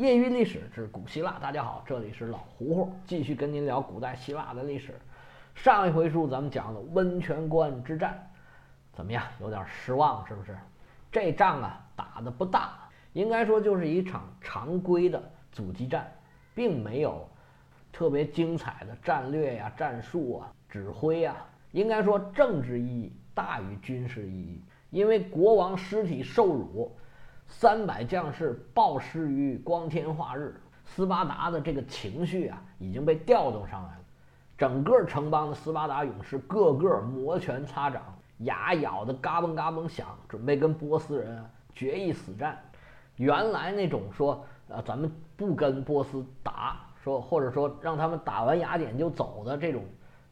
业余历史之古希腊，大家好，这里是老胡胡，继续跟您聊古代希腊的历史。上一回书咱们讲了温泉关之战，怎么样？有点失望是不是？这仗啊打的不大，应该说就是一场常规的阻击战，并没有特别精彩的战略呀、战术啊、指挥啊。应该说政治意义大于军事意义，因为国王尸体受辱。三百将士暴尸于光天化日，斯巴达的这个情绪啊已经被调动上来了。整个城邦的斯巴达勇士个个摩拳擦掌，牙咬得嘎嘣嘎嘣响，准备跟波斯人决一死战。原来那种说呃咱们不跟波斯打，说或者说让他们打完雅典就走的这种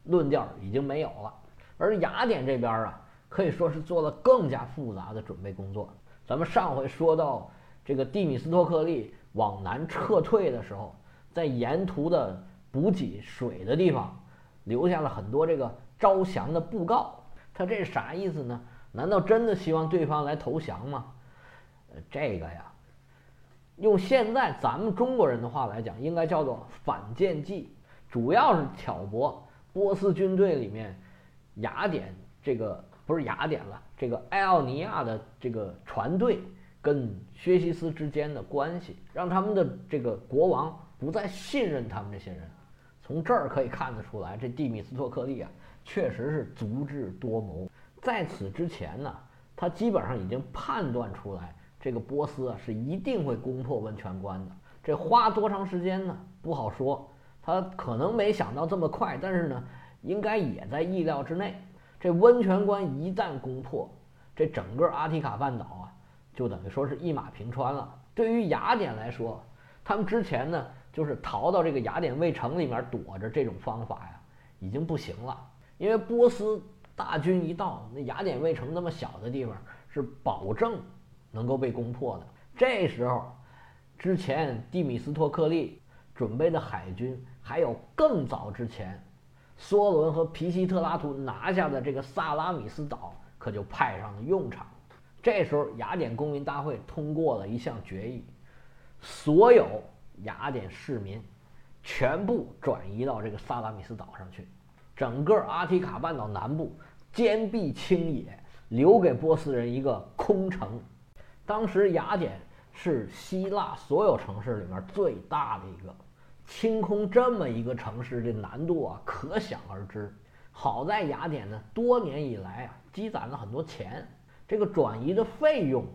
论调已经没有了。而雅典这边啊，可以说是做了更加复杂的准备工作。咱们上回说到，这个蒂米斯托克利往南撤退的时候，在沿途的补给水的地方，留下了很多这个招降的布告。他这是啥意思呢？难道真的希望对方来投降吗？呃，这个呀，用现在咱们中国人的话来讲，应该叫做反间计，主要是挑拨波斯军队里面雅典这个。不是雅典了，这个艾奥尼亚的这个船队跟薛西斯之间的关系，让他们的这个国王不再信任他们这些人。从这儿可以看得出来，这蒂米斯托克利啊，确实是足智多谋。在此之前呢，他基本上已经判断出来，这个波斯啊是一定会攻破温泉关的。这花多长时间呢？不好说。他可能没想到这么快，但是呢，应该也在意料之内。这温泉关一旦攻破，这整个阿提卡半岛啊，就等于说是一马平川了。对于雅典来说，他们之前呢，就是逃到这个雅典卫城里面躲着，这种方法呀，已经不行了。因为波斯大军一到，那雅典卫城那么小的地方，是保证能够被攻破的。这时候，之前蒂米斯托克利准备的海军，还有更早之前。梭伦和皮西特拉图拿下的这个萨拉米斯岛可就派上了用场。这时候，雅典公民大会通过了一项决议：所有雅典市民全部转移到这个萨拉米斯岛上去，整个阿提卡半岛南部坚壁清野，留给波斯人一个空城。当时，雅典是希腊所有城市里面最大的一个。清空这么一个城市，这难度啊，可想而知。好在雅典呢，多年以来啊，积攒了很多钱，这个转移的费用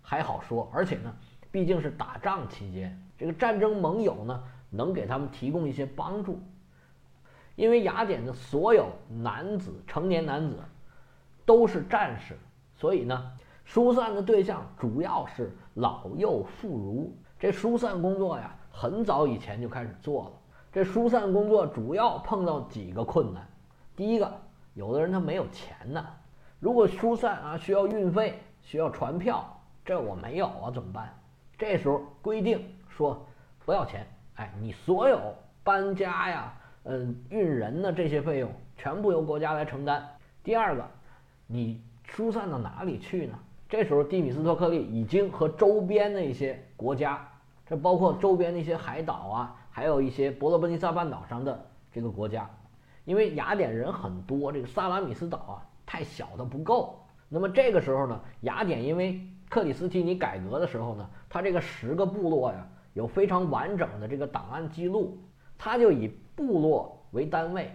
还好说。而且呢，毕竟是打仗期间，这个战争盟友呢，能给他们提供一些帮助。因为雅典的所有男子，成年男子都是战士，所以呢，疏散的对象主要是老幼妇孺。这疏散工作呀。很早以前就开始做了。这疏散工作主要碰到几个困难。第一个，有的人他没有钱呢。如果疏散啊需要运费、需要船票，这我没有啊，怎么办？这时候规定说不要钱，哎，你所有搬家呀、嗯运人的这些费用全部由国家来承担。第二个，你疏散到哪里去呢？这时候蒂米斯托克利已经和周边的一些国家。这包括周边的一些海岛啊，还有一些伯罗奔尼撒半岛上的这个国家，因为雅典人很多，这个萨拉米斯岛啊太小的不够。那么这个时候呢，雅典因为克里斯提尼改革的时候呢，他这个十个部落呀有非常完整的这个档案记录，他就以部落为单位，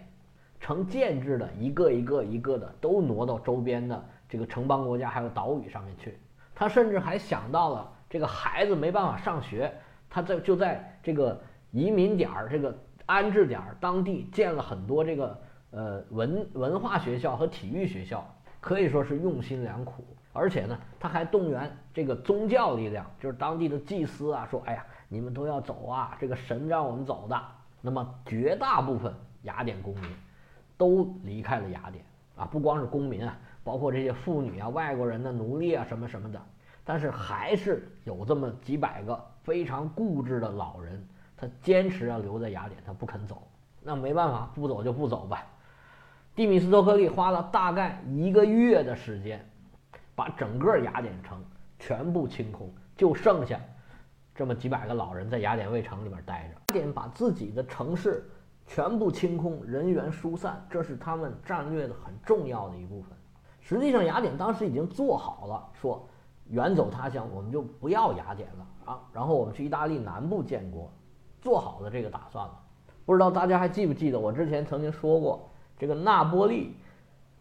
成建制的一个一个一个的都挪到周边的这个城邦国家还有岛屿上面去。他甚至还想到了。这个孩子没办法上学，他在就在这个移民点儿、这个安置点儿当地建了很多这个呃文文化学校和体育学校，可以说是用心良苦。而且呢，他还动员这个宗教力量，就是当地的祭司啊，说：“哎呀，你们都要走啊，这个神让我们走的。”那么绝大部分雅典公民都离开了雅典啊，不光是公民啊，包括这些妇女啊、外国人的奴隶啊什么什么的。但是还是有这么几百个非常固执的老人，他坚持要留在雅典，他不肯走。那没办法，不走就不走吧。蒂米斯托克利花了大概一个月的时间，把整个雅典城全部清空，就剩下这么几百个老人在雅典卫城里面待着。雅典把自己的城市全部清空，人员疏散，这是他们战略的很重要的一部分。实际上，雅典当时已经做好了，说远走他乡，我们就不要雅典了啊，然后我们去意大利南部建国，做好了这个打算了。不知道大家还记不记得我之前曾经说过，这个那波利，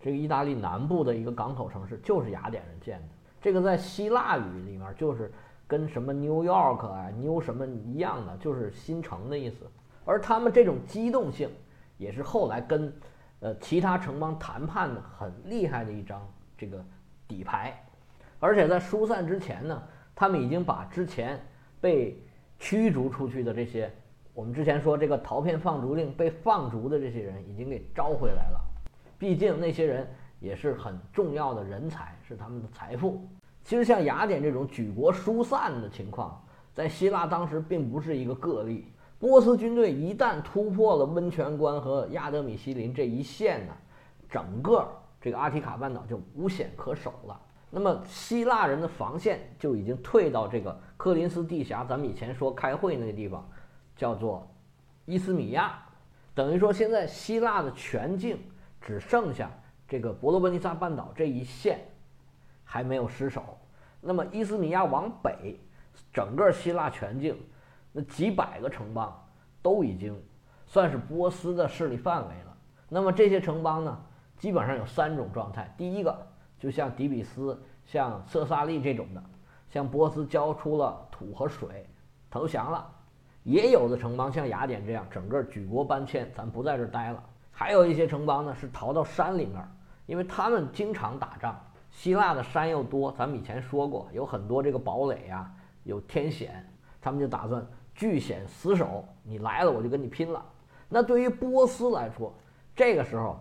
这个意大利南部的一个港口城市就是雅典人建的。这个在希腊语里面就是跟什么 New York 啊、New 什么一样的，就是新城的意思。而他们这种机动性，也是后来跟。呃，其他城邦谈判的很厉害的一张这个底牌，而且在疏散之前呢，他们已经把之前被驱逐出去的这些，我们之前说这个逃骗放逐令被放逐的这些人已经给招回来了。毕竟那些人也是很重要的人才，是他们的财富。其实像雅典这种举国疏散的情况，在希腊当时并不是一个个例。波斯军队一旦突破了温泉关和亚德米西林这一线呢，整个这个阿提卡半岛就无险可守了。那么希腊人的防线就已经退到这个科林斯地峡，咱们以前说开会那个地方，叫做伊斯米亚，等于说现在希腊的全境只剩下这个伯罗奔尼撒半岛这一线还没有失守。那么伊斯米亚往北，整个希腊全境。那几百个城邦都已经算是波斯的势力范围了。那么这些城邦呢，基本上有三种状态：第一个，就像底比斯、像色萨利这种的，向波斯交出了土和水，投降了；也有的城邦像雅典这样，整个举国搬迁，咱不在这待了；还有一些城邦呢，是逃到山里面，因为他们经常打仗。希腊的山又多，咱们以前说过，有很多这个堡垒啊，有天险，他们就打算。据险死守，你来了我就跟你拼了。那对于波斯来说，这个时候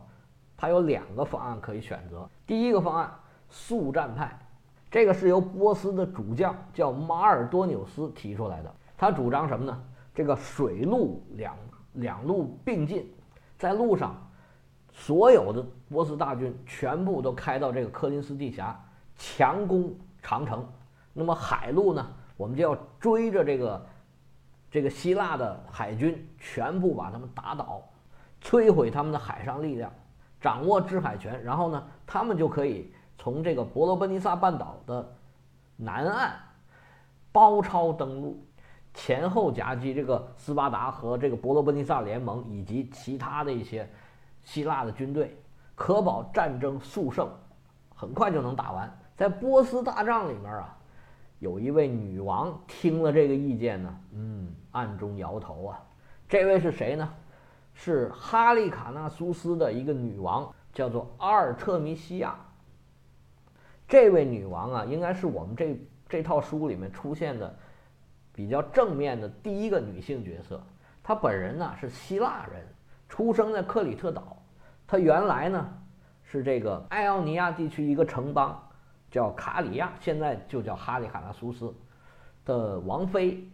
他有两个方案可以选择。第一个方案，速战派，这个是由波斯的主将叫马尔多纽斯提出来的。他主张什么呢？这个水陆两两路并进，在路上，所有的波斯大军全部都开到这个科林斯地峡，强攻长城。那么海路呢，我们就要追着这个。这个希腊的海军全部把他们打倒，摧毁他们的海上力量，掌握制海权，然后呢，他们就可以从这个伯罗奔尼撒半岛的南岸包抄登陆，前后夹击这个斯巴达和这个伯罗奔尼撒联盟以及其他的一些希腊的军队，可保战争速胜，很快就能打完。在波斯大仗里面啊。有一位女王听了这个意见呢，嗯，暗中摇头啊。这位是谁呢？是哈利卡纳苏斯的一个女王，叫做阿尔特弥西亚。这位女王啊，应该是我们这这套书里面出现的比较正面的第一个女性角色。她本人呢是希腊人，出生在克里特岛。她原来呢是这个爱奥尼亚地区一个城邦。叫卡里亚，现在就叫哈利卡纳苏斯的王妃，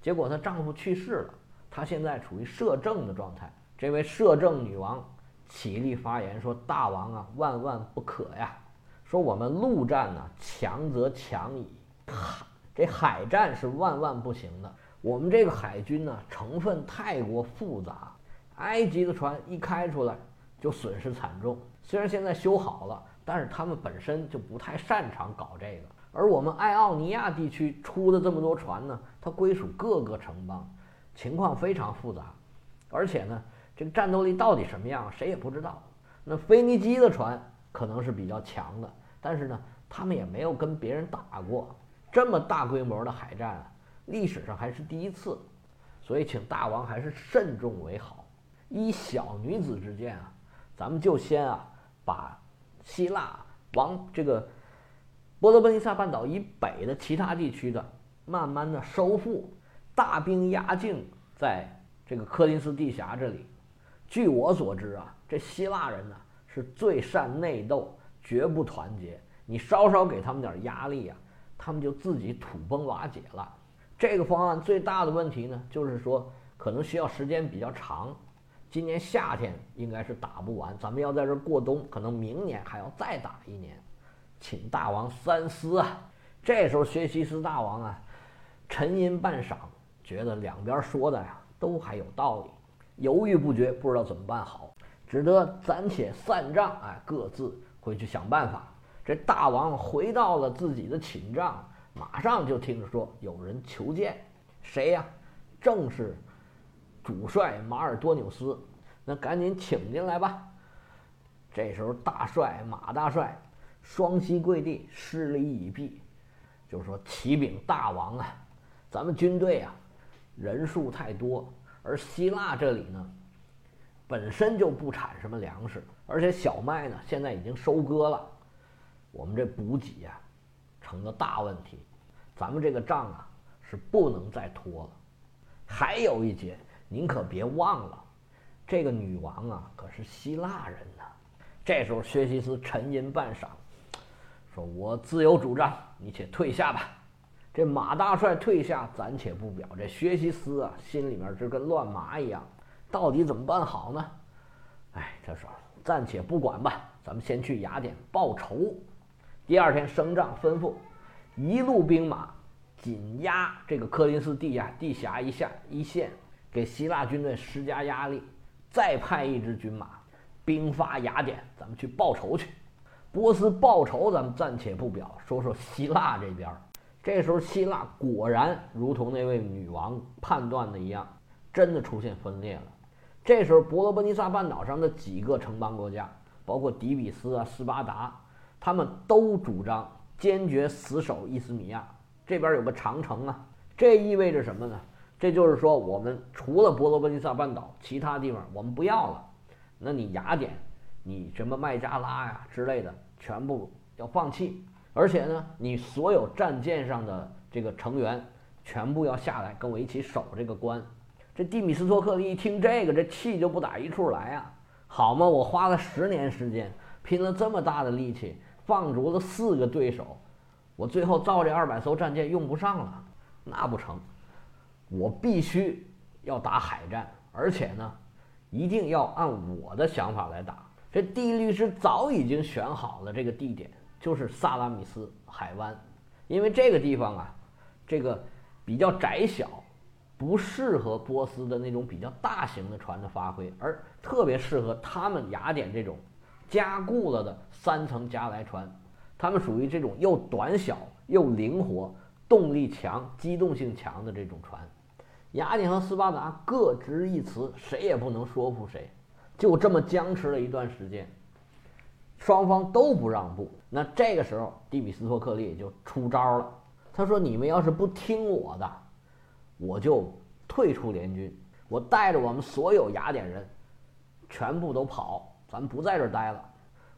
结果她丈夫去世了，她现在处于摄政的状态。这位摄政女王起立发言说：“大王啊，万万不可呀！说我们陆战呢，强则强矣，海这海战是万万不行的。我们这个海军呢，成分太过复杂，埃及的船一开出来就损失惨重。虽然现在修好了。”但是他们本身就不太擅长搞这个，而我们爱奥尼亚地区出的这么多船呢，它归属各个城邦，情况非常复杂，而且呢，这个战斗力到底什么样，谁也不知道。那腓尼基的船可能是比较强的，但是呢，他们也没有跟别人打过这么大规模的海战，啊历史上还是第一次，所以请大王还是慎重为好。依小女子之见啊，咱们就先啊把。希腊往这个波罗奔尼撒半岛以北的其他地区的，慢慢的收复，大兵压境在这个科林斯地峡这里。据我所知啊，这希腊人呢是最善内斗，绝不团结。你稍稍给他们点压力啊，他们就自己土崩瓦解了。这个方案最大的问题呢，就是说可能需要时间比较长。今年夏天应该是打不完，咱们要在这过冬，可能明年还要再打一年，请大王三思啊！这时候薛西斯大王啊，沉吟半晌，觉得两边说的呀都还有道理，犹豫不决，不知道怎么办好，只得暂且散帐，哎，各自回去想办法。这大王回到了自己的寝帐，马上就听说有人求见，谁呀？正是主帅马尔多纽斯。那赶紧请进来吧。这时候，大帅马大帅双膝跪地，施礼已毕，就说：“启禀大王啊，咱们军队啊人数太多，而希腊这里呢本身就不产什么粮食，而且小麦呢现在已经收割了。”我们这补给呀，成了大问题，咱们这个仗啊是不能再拖了。还有一节，您可别忘了，这个女王啊可是希腊人呢。这时候，薛西斯沉吟半晌，说：“我自有主张，你且退下吧。”这马大帅退下，暂且不表。这薛西斯啊，心里面就跟乱麻一样，到底怎么办好呢？哎，他说：“暂且不管吧，咱们先去雅典报仇。”第二天升帐吩咐，一路兵马紧压这个科林斯地下地峡一下一线，给希腊军队施加压力。再派一支军马，兵发雅典，咱们去报仇去。波斯报仇，咱们暂且不表，说说希腊这边。这时候希腊果然如同那位女王判断的一样，真的出现分裂了。这时候伯罗奔尼撒半岛上的几个城邦国家，包括底比斯啊、斯巴达。他们都主张坚决死守伊斯米亚这边有个长城啊，这意味着什么呢？这就是说，我们除了伯罗奔尼撒半岛，其他地方我们不要了。那你雅典，你什么麦加拉呀之类的，全部要放弃。而且呢，你所有战舰上的这个成员，全部要下来跟我一起守这个关。这蒂米斯托克利一听这个，这气就不打一处来啊！好嘛，我花了十年时间，拼了这么大的力气。放逐了四个对手，我最后造这二百艘战舰用不上了，那不成，我必须要打海战，而且呢，一定要按我的想法来打。这地律师早已经选好了这个地点，就是萨拉米斯海湾，因为这个地方啊，这个比较窄小，不适合波斯的那种比较大型的船的发挥，而特别适合他们雅典这种。加固了的三层加莱船，他们属于这种又短小又灵活、动力强、机动性强的这种船。雅典和斯巴达各执一词，谁也不能说服谁，就这么僵持了一段时间，双方都不让步。那这个时候，蒂比斯托克利就出招了。他说：“你们要是不听我的，我就退出联军，我带着我们所有雅典人，全部都跑。”咱不在这儿待了，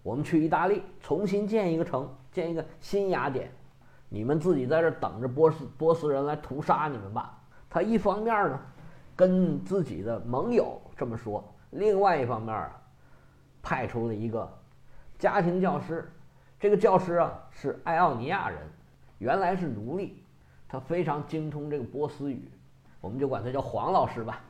我们去意大利重新建一个城，建一个新雅典。你们自己在这儿等着波斯波斯人来屠杀你们吧。他一方面呢，跟自己的盟友这么说；另外一方面啊，派出了一个家庭教师。这个教师啊是爱奥尼亚人，原来是奴隶，他非常精通这个波斯语，我们就管他叫黄老师吧。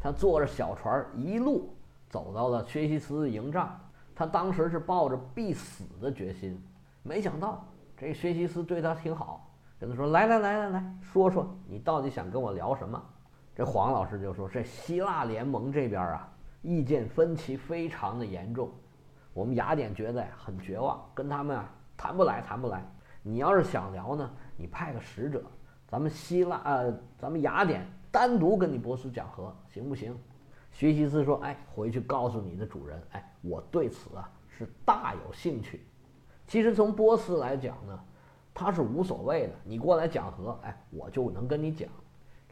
他坐着小船一路。走到了薛西斯的营帐，他当时是抱着必死的决心，没想到这薛西斯对他挺好，跟他说：“来来来来来说说，你到底想跟我聊什么？”这黄老师就说：“这希腊联盟这边啊，意见分歧非常的严重，我们雅典觉得呀很绝望，跟他们啊谈不来，谈不来。你要是想聊呢，你派个使者，咱们希腊呃，咱们雅典单独跟你波斯讲和，行不行？”学西斯说：“哎，回去告诉你的主人，哎，我对此啊是大有兴趣。其实从波斯来讲呢，他是无所谓的。你过来讲和，哎，我就能跟你讲。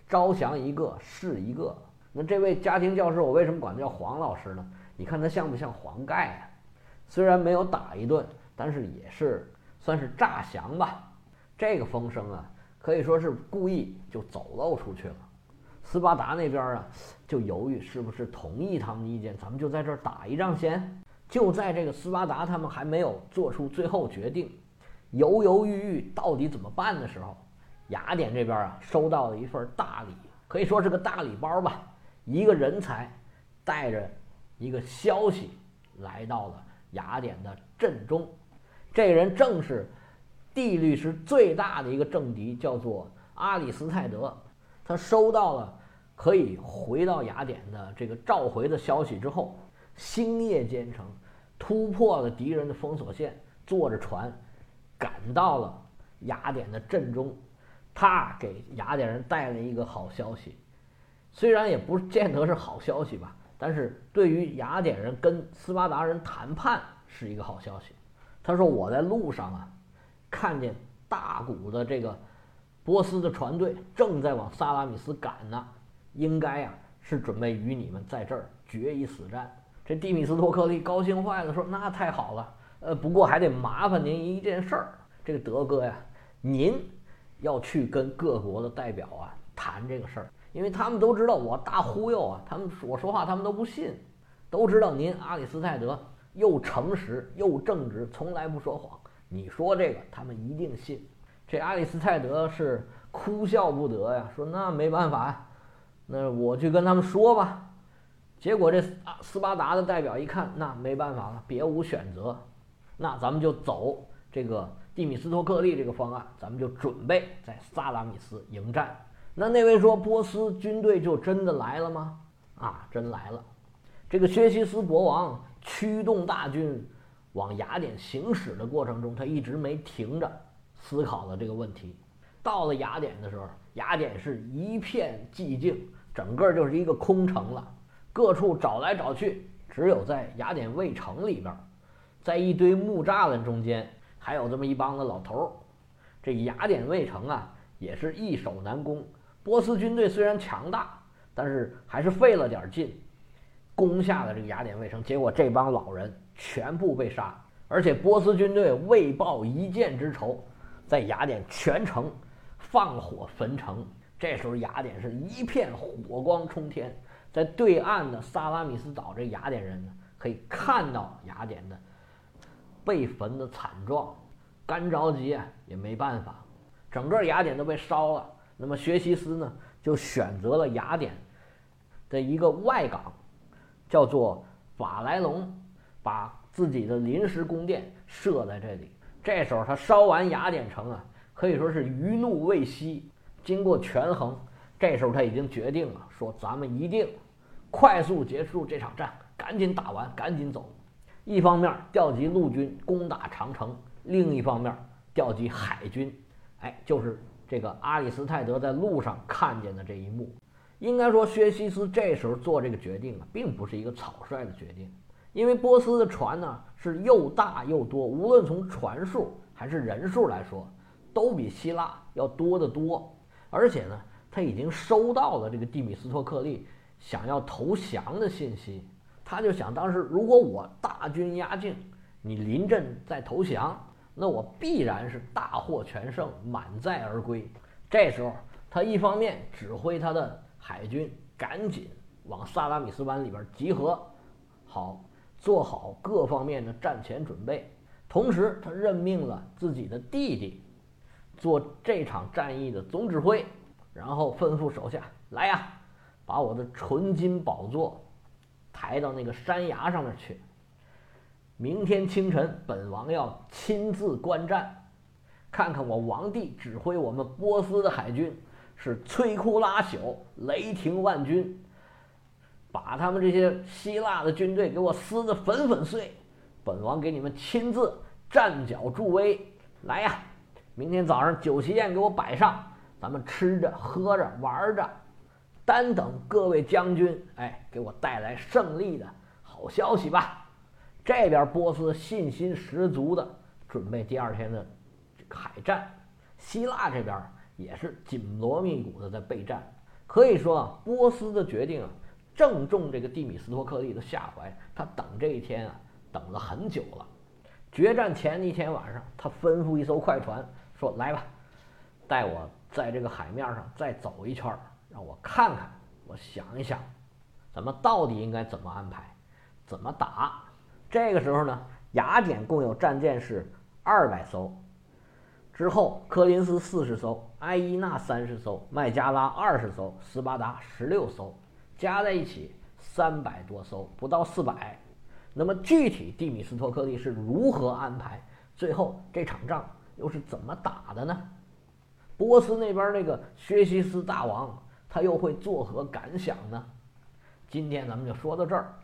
招降一个是一个。那这位家庭教师，我为什么管他叫黄老师呢？你看他像不像黄盖啊？虽然没有打一顿，但是也是算是诈降吧。这个风声啊，可以说是故意就走漏出去了。”斯巴达那边啊，就犹豫是不是同意他们的意见，咱们就在这儿打一仗先。就在这个斯巴达他们还没有做出最后决定，犹犹豫豫到底怎么办的时候，雅典这边啊收到了一份大礼，可以说是个大礼包吧。一个人才带着一个消息来到了雅典的阵中，这人正是地律师最大的一个政敌，叫做阿里斯泰德，他收到了可以回到雅典的这个召回的消息之后，星夜兼程，突破了敌人的封锁线，坐着船赶到了雅典的阵中。他给雅典人带来一个好消息，虽然也不见得是好消息吧，但是对于雅典人跟斯巴达人谈判是一个好消息。他说：“我在路上啊，看见大股的这个波斯的船队正在往萨拉米斯赶呢，应该呀是准备与你们在这儿决一死战。”这蒂米斯托克利高兴坏了，说：“那太好了，呃，不过还得麻烦您一件事儿，这个德哥呀，您。”要去跟各国的代表啊谈这个事儿，因为他们都知道我大忽悠啊，他们我说话他们都不信，都知道您阿里斯泰德又诚实又正直，从来不说谎。你说这个，他们一定信。这阿里斯泰德是哭笑不得呀，说那没办法呀，那我去跟他们说吧。结果这斯巴达的代表一看，那没办法了，别无选择，那咱们就走这个。蒂米斯托克利这个方案，咱们就准备在萨拉米斯迎战。那那位说波斯军队就真的来了吗？啊，真来了。这个薛西斯国王驱动大军往雅典行驶的过程中，他一直没停着思考了这个问题。到了雅典的时候，雅典是一片寂静，整个就是一个空城了。各处找来找去，只有在雅典卫城里边，在一堆木栅栏中间。还有这么一帮子老头儿，这雅典卫城啊，也是易守难攻。波斯军队虽然强大，但是还是费了点劲，攻下了这个雅典卫城。结果这帮老人全部被杀，而且波斯军队为报一箭之仇，在雅典全城放火焚城。这时候雅典是一片火光冲天，在对岸的萨拉米斯岛，这雅典人呢可以看到雅典的。被焚的惨状，干着急也没办法，整个雅典都被烧了。那么薛西斯呢，就选择了雅典的一个外港，叫做法莱隆，把自己的临时宫殿设在这里。这时候他烧完雅典城啊，可以说是余怒未息。经过权衡，这时候他已经决定了，说咱们一定快速结束这场战，赶紧打完，赶紧走。一方面调集陆军攻打长城，另一方面调集海军，哎，就是这个阿里斯泰德在路上看见的这一幕。应该说，薛西斯这时候做这个决定啊，并不是一个草率的决定，因为波斯的船呢是又大又多，无论从船数还是人数来说，都比希腊要多得多。而且呢，他已经收到了这个蒂米斯托克利想要投降的信息。他就想，当时如果我大军压境，你临阵再投降，那我必然是大获全胜，满载而归。这时候，他一方面指挥他的海军赶紧往萨拉米斯湾里边集合，好做好各方面的战前准备。同时，他任命了自己的弟弟做这场战役的总指挥，然后吩咐手下来呀，把我的纯金宝座。抬到那个山崖上面去。明天清晨，本王要亲自观战，看看我王帝指挥我们波斯的海军是摧枯拉朽、雷霆万钧，把他们这些希腊的军队给我撕得粉粉碎。本王给你们亲自站脚助威。来呀，明天早上酒席宴给我摆上，咱们吃着喝着玩着。单等各位将军，哎，给我带来胜利的好消息吧！这边波斯信心十足的准备第二天的海战，希腊这边也是紧锣密鼓的在备战。可以说啊，波斯的决定啊，正中这个蒂米斯托克利的下怀。他等这一天啊，等了很久了。决战前一天晚上，他吩咐一艘快船说：“来吧，带我在这个海面上再走一圈。”让我看看，我想一想，咱们到底应该怎么安排，怎么打？这个时候呢，雅典共有战舰是二百艘，之后科林斯四十艘，埃伊纳三十艘，麦加拉二十艘，斯巴达十六艘，加在一起三百多艘，不到四百。那么具体蒂米斯托克利是如何安排？最后这场仗又是怎么打的呢？波斯那边那个薛西斯大王，他又会作何感想呢？今天咱们就说到这儿，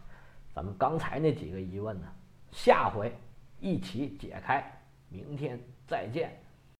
咱们刚才那几个疑问呢，下回一起解开。明天再见。